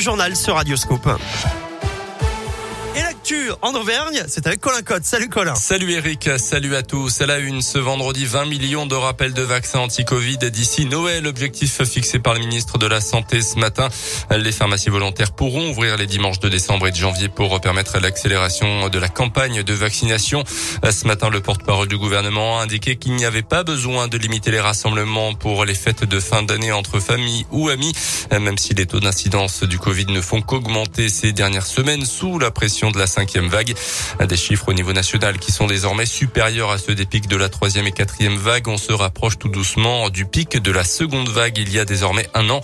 journal sur Radioscope. L'actu en Auvergne, c'est avec Colin Cotte. Salut Colin. Salut Eric, salut à tous. À la une, ce vendredi, 20 millions de rappels de vaccins anti-Covid d'ici Noël. Objectif fixé par le ministre de la Santé ce matin. Les pharmacies volontaires pourront ouvrir les dimanches de décembre et de janvier pour permettre l'accélération de la campagne de vaccination. Ce matin, le porte-parole du gouvernement a indiqué qu'il n'y avait pas besoin de limiter les rassemblements pour les fêtes de fin d'année entre familles ou amis, même si les taux d'incidence du Covid ne font qu'augmenter ces dernières semaines sous la pression de la cinquième vague. Des chiffres au niveau national qui sont désormais supérieurs à ceux des pics de la troisième et quatrième vague. On se rapproche tout doucement du pic de la seconde vague il y a désormais un an.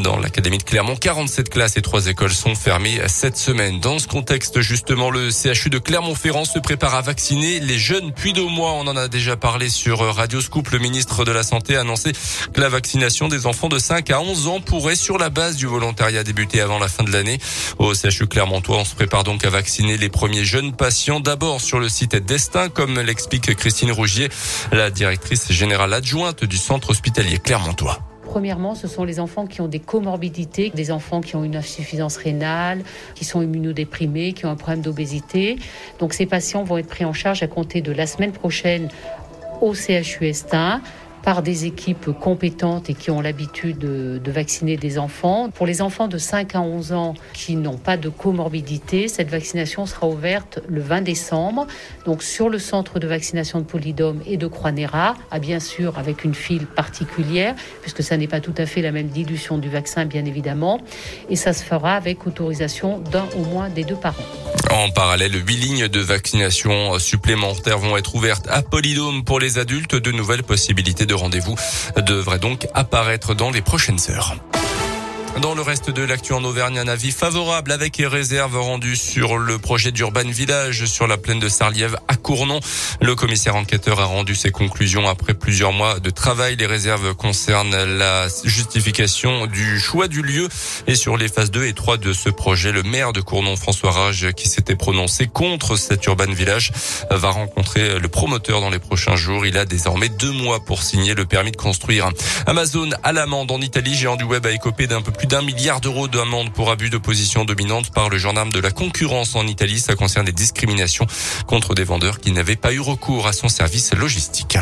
Dans l'académie de Clermont, 47 classes et trois écoles sont fermées cette semaine. Dans ce contexte, justement, le CHU de Clermont-Ferrand se prépare à vacciner les jeunes puis de mois. On en a déjà parlé sur Radio Scoop. Le ministre de la Santé a annoncé que la vaccination des enfants de 5 à 11 ans pourrait, sur la base du volontariat, débuter avant la fin de l'année. Au CHU Clermontois, on se prépare donc à vacciner les premiers jeunes patients d'abord sur le site Destin, comme l'explique Christine Rougier, la directrice générale adjointe du centre hospitalier Clermontois. Premièrement, ce sont les enfants qui ont des comorbidités, des enfants qui ont une insuffisance rénale, qui sont immunodéprimés, qui ont un problème d'obésité. Donc ces patients vont être pris en charge à compter de la semaine prochaine au CHU Estin par des équipes compétentes et qui ont l'habitude de, vacciner des enfants. Pour les enfants de 5 à 11 ans qui n'ont pas de comorbidité, cette vaccination sera ouverte le 20 décembre. Donc sur le centre de vaccination de Polydôme et de Croix-Néra, ah, bien sûr avec une file particulière, puisque ça n'est pas tout à fait la même dilution du vaccin, bien évidemment. Et ça se fera avec autorisation d'un au moins des deux parents. En parallèle, huit lignes de vaccination supplémentaires vont être ouvertes à Polydôme pour les adultes. De nouvelles possibilités de rendez-vous devraient donc apparaître dans les prochaines heures. Dans le reste de l'actu en Auvergne, un avis favorable avec les réserves rendues sur le projet d'Urban Village sur la plaine de Sarliève à Cournon. Le commissaire enquêteur a rendu ses conclusions après plusieurs mois de travail. Les réserves concernent la justification du choix du lieu et sur les phases 2 et 3 de ce projet, le maire de Cournon, François Rage, qui s'était prononcé contre cet Urban Village, va rencontrer le promoteur dans les prochains jours. Il a désormais deux mois pour signer le permis de construire. Amazon à l'amende en Italie, géant du web a écopé d'un peu plus d'un milliard d'euros d'amende pour abus de position dominante par le gendarme de la concurrence en Italie. Ça concerne des discriminations contre des vendeurs qui n'avaient pas eu recours à son service logistique.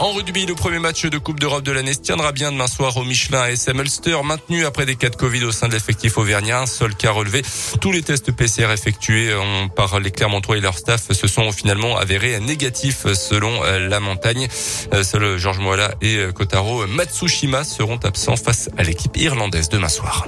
En rugby, le premier match de Coupe d'Europe de l'année se tiendra bien demain soir au Michelin à SM Ulster, maintenu après des cas de Covid au sein de l'effectif auvergnat. Un seul cas relevé. Tous les tests PCR effectués par les Clermontois et leur staff se sont finalement avérés négatifs selon euh, la montagne. Euh, Seuls Georges Moala et euh, Kotaro Matsushima seront absents face à l'équipe irlandaise demain soir.